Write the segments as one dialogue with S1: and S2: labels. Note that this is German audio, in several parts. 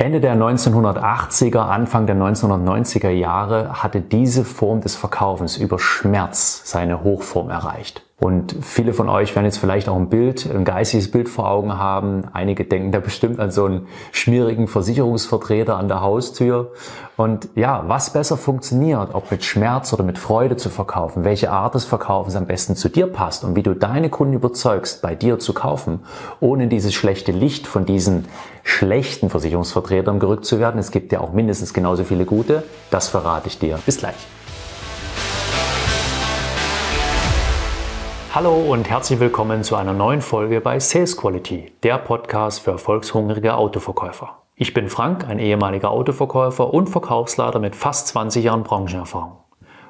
S1: Ende der 1980er, Anfang der 1990er Jahre hatte diese Form des Verkaufens über Schmerz seine Hochform erreicht. Und viele von euch werden jetzt vielleicht auch ein Bild, ein geistiges Bild vor Augen haben. Einige denken da bestimmt an so einen schmierigen Versicherungsvertreter an der Haustür. Und ja, was besser funktioniert, ob mit Schmerz oder mit Freude zu verkaufen, welche Art des Verkaufens am besten zu dir passt und wie du deine Kunden überzeugst, bei dir zu kaufen, ohne dieses schlechte Licht von diesen schlechten Versicherungsvertretern gerückt zu werden. Es gibt ja auch mindestens genauso viele gute. Das verrate ich dir. Bis gleich. Hallo und herzlich willkommen zu einer neuen Folge bei Sales Quality, der Podcast für erfolgshungrige Autoverkäufer. Ich bin Frank, ein ehemaliger Autoverkäufer und Verkaufsleiter mit fast 20 Jahren Branchenerfahrung.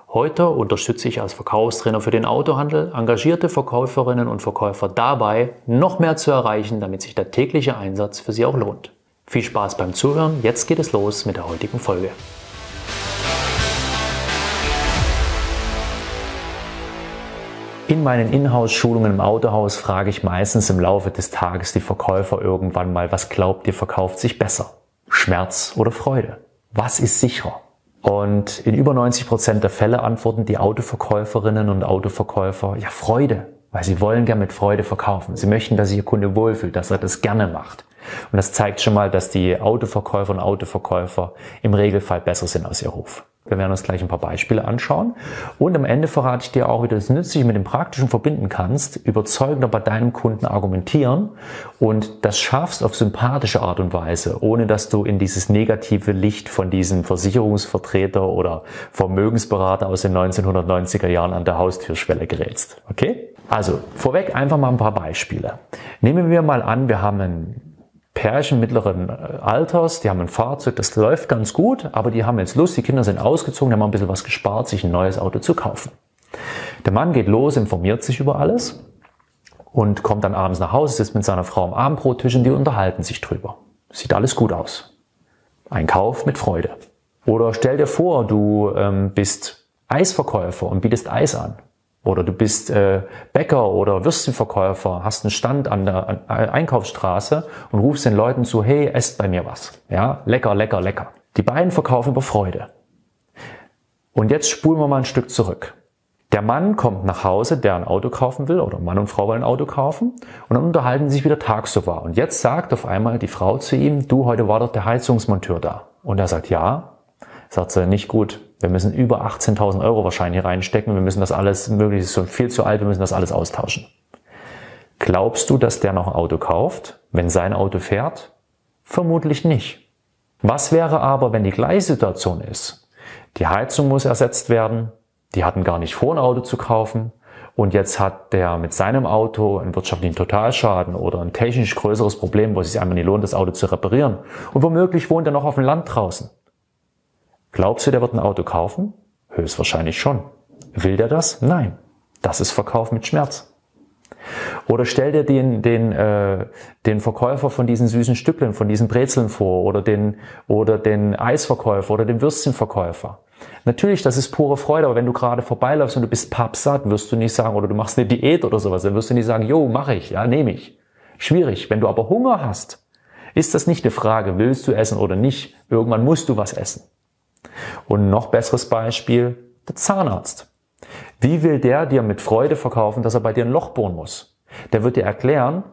S1: Heute unterstütze ich als Verkaufstrainer für den Autohandel engagierte Verkäuferinnen und Verkäufer dabei, noch mehr zu erreichen, damit sich der tägliche Einsatz für sie auch lohnt. Viel Spaß beim Zuhören, jetzt geht es los mit der heutigen Folge. In meinen Inhouse-Schulungen im Autohaus frage ich meistens im Laufe des Tages die Verkäufer irgendwann mal, was glaubt ihr verkauft sich besser? Schmerz oder Freude? Was ist sicherer? Und in über 90 Prozent der Fälle antworten die Autoverkäuferinnen und Autoverkäufer, ja Freude, weil sie wollen gern mit Freude verkaufen. Sie möchten, dass sich ihr Kunde wohlfühlt, dass er das gerne macht. Und das zeigt schon mal, dass die Autoverkäufer und Autoverkäufer im Regelfall besser sind als ihr Ruf. Wir werden uns gleich ein paar Beispiele anschauen. Und am Ende verrate ich dir auch, wie du das Nützliche mit dem Praktischen verbinden kannst, überzeugender bei deinem Kunden argumentieren und das schaffst auf sympathische Art und Weise, ohne dass du in dieses negative Licht von diesem Versicherungsvertreter oder Vermögensberater aus den 1990er Jahren an der Haustürschwelle gerätst. Okay? Also, vorweg einfach mal ein paar Beispiele. Nehmen wir mal an, wir haben einen Pärchen mittleren äh, Alters, die haben ein Fahrzeug, das läuft ganz gut, aber die haben jetzt Lust, die Kinder sind ausgezogen, die haben ein bisschen was gespart, sich ein neues Auto zu kaufen. Der Mann geht los, informiert sich über alles und kommt dann abends nach Hause, sitzt mit seiner Frau am Abendbrottisch und die unterhalten sich drüber. Sieht alles gut aus. Ein Kauf mit Freude. Oder stell dir vor, du ähm, bist Eisverkäufer und bietest Eis an. Oder du bist äh, Bäcker oder Würstchenverkäufer, hast einen Stand an der Einkaufsstraße und rufst den Leuten zu, hey, esst bei mir was. Ja, lecker, lecker, lecker. Die beiden verkaufen über Freude. Und jetzt spulen wir mal ein Stück zurück. Der Mann kommt nach Hause, der ein Auto kaufen will, oder Mann und Frau wollen ein Auto kaufen, und dann unterhalten sie sich wieder tagsüber. Und jetzt sagt auf einmal die Frau zu ihm, du, heute war doch der Heizungsmonteur da. Und er sagt, ja. Sagt sie, nicht gut, wir müssen über 18.000 Euro wahrscheinlich reinstecken. Wir müssen das alles, möglichst so viel zu alt, wir müssen das alles austauschen. Glaubst du, dass der noch ein Auto kauft, wenn sein Auto fährt? Vermutlich nicht. Was wäre aber, wenn die gleiche Situation ist? Die Heizung muss ersetzt werden, die hatten gar nicht vor, ein Auto zu kaufen und jetzt hat der mit seinem Auto einen wirtschaftlichen Totalschaden oder ein technisch größeres Problem, wo es sich einfach nicht lohnt, das Auto zu reparieren. Und womöglich wohnt er noch auf dem Land draußen. Glaubst du, der wird ein Auto kaufen? Höchstwahrscheinlich schon. Will der das? Nein. Das ist Verkauf mit Schmerz. Oder stell dir den, den, äh, den Verkäufer von diesen süßen Stücklen, von diesen Brezeln vor oder den, oder den Eisverkäufer oder den Würstchenverkäufer. Natürlich, das ist pure Freude, aber wenn du gerade vorbeiläufst und du bist pappsatt, wirst du nicht sagen, oder du machst eine Diät oder sowas, dann wirst du nicht sagen, jo, mache ich, ja, nehme ich. Schwierig. Wenn du aber Hunger hast, ist das nicht eine Frage, willst du essen oder nicht. Irgendwann musst du was essen. Und noch besseres Beispiel, der Zahnarzt. Wie will der dir mit Freude verkaufen, dass er bei dir ein Loch bohren muss? Der wird dir erklären,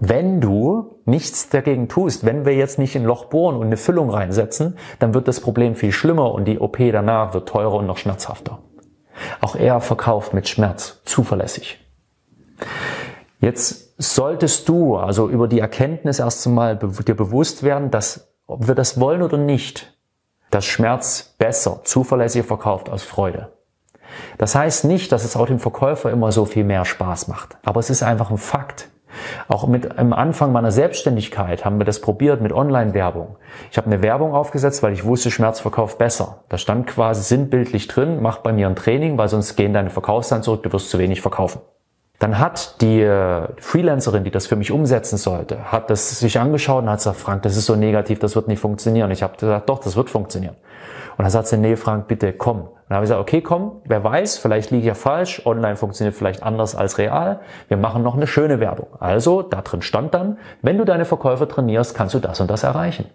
S1: wenn du nichts dagegen tust, wenn wir jetzt nicht ein Loch bohren und eine Füllung reinsetzen, dann wird das Problem viel schlimmer und die OP danach wird teurer und noch schmerzhafter. Auch er verkauft mit Schmerz, zuverlässig. Jetzt solltest du also über die Erkenntnis erst einmal dir bewusst werden, dass ob wir das wollen oder nicht, dass Schmerz besser, zuverlässiger verkauft als Freude. Das heißt nicht, dass es auch dem Verkäufer immer so viel mehr Spaß macht, aber es ist einfach ein Fakt. Auch mit am Anfang meiner Selbstständigkeit haben wir das probiert mit Online-Werbung. Ich habe eine Werbung aufgesetzt, weil ich wusste, Schmerz verkauft besser. Da stand quasi sinnbildlich drin, mach bei mir ein Training, weil sonst gehen deine Verkaufszahlen zurück, du wirst zu wenig verkaufen. Dann hat die äh, Freelancerin, die das für mich umsetzen sollte, hat das sich angeschaut und hat gesagt, Frank, das ist so negativ, das wird nicht funktionieren. Ich habe gesagt, doch, das wird funktionieren. Und dann sagt sie, nee, Frank, bitte komm. Und dann habe ich gesagt, okay, komm, wer weiß, vielleicht liege ich ja falsch, online funktioniert vielleicht anders als real. Wir machen noch eine schöne Werbung. Also, da drin stand dann, wenn du deine Verkäufer trainierst, kannst du das und das erreichen.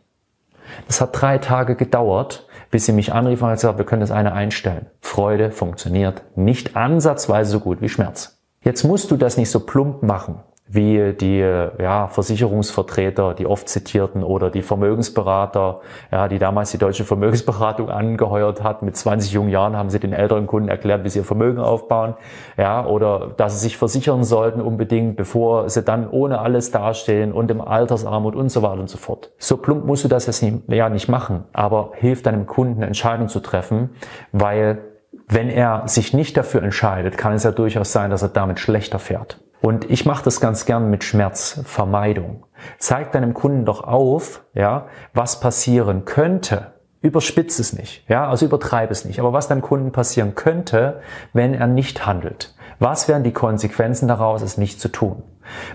S1: Das hat drei Tage gedauert, bis sie mich anrief und hat gesagt, wir können das eine einstellen. Freude funktioniert nicht ansatzweise so gut wie Schmerz. Jetzt musst du das nicht so plump machen wie die ja, Versicherungsvertreter, die oft zitierten oder die Vermögensberater, ja, die damals die deutsche Vermögensberatung angeheuert hat. Mit 20 jungen Jahren haben sie den älteren Kunden erklärt, wie sie ihr Vermögen aufbauen, ja, oder dass sie sich versichern sollten unbedingt, bevor sie dann ohne alles dastehen und im Altersarmut und so weiter und so fort. So plump musst du das jetzt nicht, ja, nicht machen, aber hilft deinem Kunden Entscheidungen zu treffen, weil wenn er sich nicht dafür entscheidet, kann es ja durchaus sein, dass er damit schlechter fährt. Und ich mache das ganz gern mit Schmerzvermeidung. Zeig deinem Kunden doch auf, ja, was passieren könnte. Überspitze es nicht, ja, also übertreibe es nicht. Aber was deinem Kunden passieren könnte, wenn er nicht handelt. Was wären die Konsequenzen daraus, es nicht zu tun?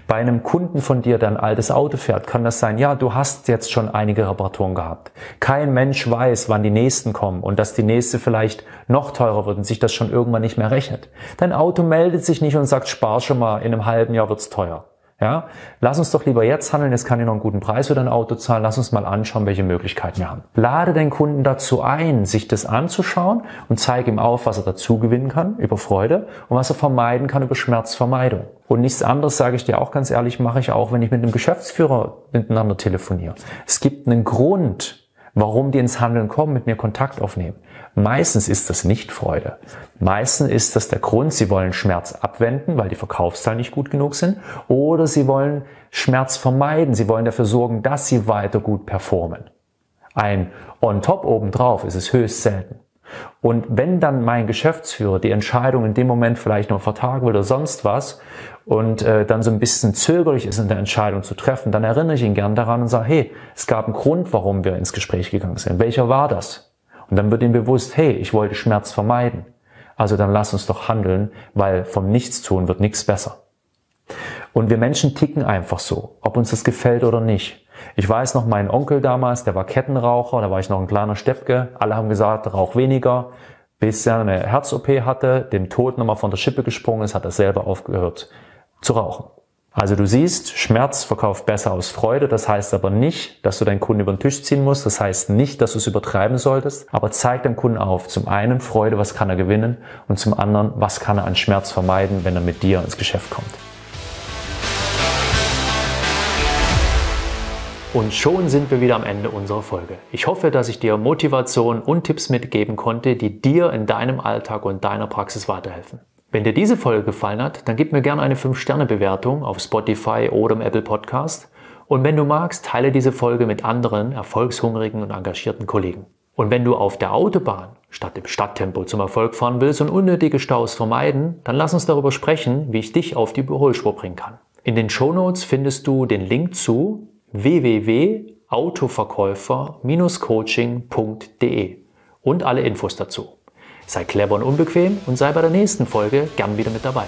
S1: Bei einem Kunden von dir, der ein altes Auto fährt, kann das sein, ja, du hast jetzt schon einige Reparaturen gehabt. Kein Mensch weiß, wann die nächsten kommen und dass die nächste vielleicht noch teurer wird und sich das schon irgendwann nicht mehr rechnet. Dein Auto meldet sich nicht und sagt, spar schon mal, in einem halben Jahr wird's teuer. Ja, lass uns doch lieber jetzt handeln, jetzt kann ich noch einen guten Preis für dein Auto zahlen, lass uns mal anschauen, welche Möglichkeiten wir haben. Lade den Kunden dazu ein, sich das anzuschauen und zeige ihm auf, was er dazu gewinnen kann über Freude und was er vermeiden kann über Schmerzvermeidung. Und nichts anderes, sage ich dir auch ganz ehrlich, mache ich auch, wenn ich mit einem Geschäftsführer miteinander telefoniere. Es gibt einen Grund, warum die ins Handeln kommen, mit mir Kontakt aufnehmen. Meistens ist das nicht Freude. Meistens ist das der Grund, sie wollen Schmerz abwenden, weil die Verkaufszahlen nicht gut genug sind, oder sie wollen Schmerz vermeiden, sie wollen dafür sorgen, dass sie weiter gut performen. Ein On-Top obendrauf ist es höchst selten. Und wenn dann mein Geschäftsführer die Entscheidung in dem Moment vielleicht noch vertagen will oder sonst was und äh, dann so ein bisschen zögerlich ist, in der Entscheidung zu treffen, dann erinnere ich ihn gern daran und sage, hey, es gab einen Grund, warum wir ins Gespräch gegangen sind. Welcher war das? Und dann wird ihm bewusst, hey, ich wollte Schmerz vermeiden. Also dann lass uns doch handeln, weil vom Nichtstun wird nichts besser. Und wir Menschen ticken einfach so, ob uns das gefällt oder nicht. Ich weiß noch, mein Onkel damals, der war Kettenraucher, da war ich noch ein kleiner Steppke. Alle haben gesagt, rauch weniger. Bis er eine Herz-OP hatte, dem Tod nochmal von der Schippe gesprungen ist, hat er selber aufgehört zu rauchen. Also du siehst, Schmerz verkauft besser aus Freude. Das heißt aber nicht, dass du deinen Kunden über den Tisch ziehen musst. Das heißt nicht, dass du es übertreiben solltest. Aber zeig dem Kunden auf. Zum einen Freude, was kann er gewinnen? Und zum anderen, was kann er an Schmerz vermeiden, wenn er mit dir ins Geschäft kommt? Und schon sind wir wieder am Ende unserer Folge. Ich hoffe, dass ich dir Motivation und Tipps mitgeben konnte, die dir in deinem Alltag und deiner Praxis weiterhelfen. Wenn dir diese Folge gefallen hat, dann gib mir gerne eine 5-Sterne-Bewertung auf Spotify oder im Apple Podcast. Und wenn du magst, teile diese Folge mit anderen erfolgshungrigen und engagierten Kollegen. Und wenn du auf der Autobahn statt im Stadttempo zum Erfolg fahren willst und unnötige Staus vermeiden, dann lass uns darüber sprechen, wie ich dich auf die Überholspur bringen kann. In den Show Notes findest du den Link zu www.autoverkäufer-coaching.de und alle Infos dazu. Sei clever und unbequem und sei bei der nächsten Folge gern wieder mit dabei.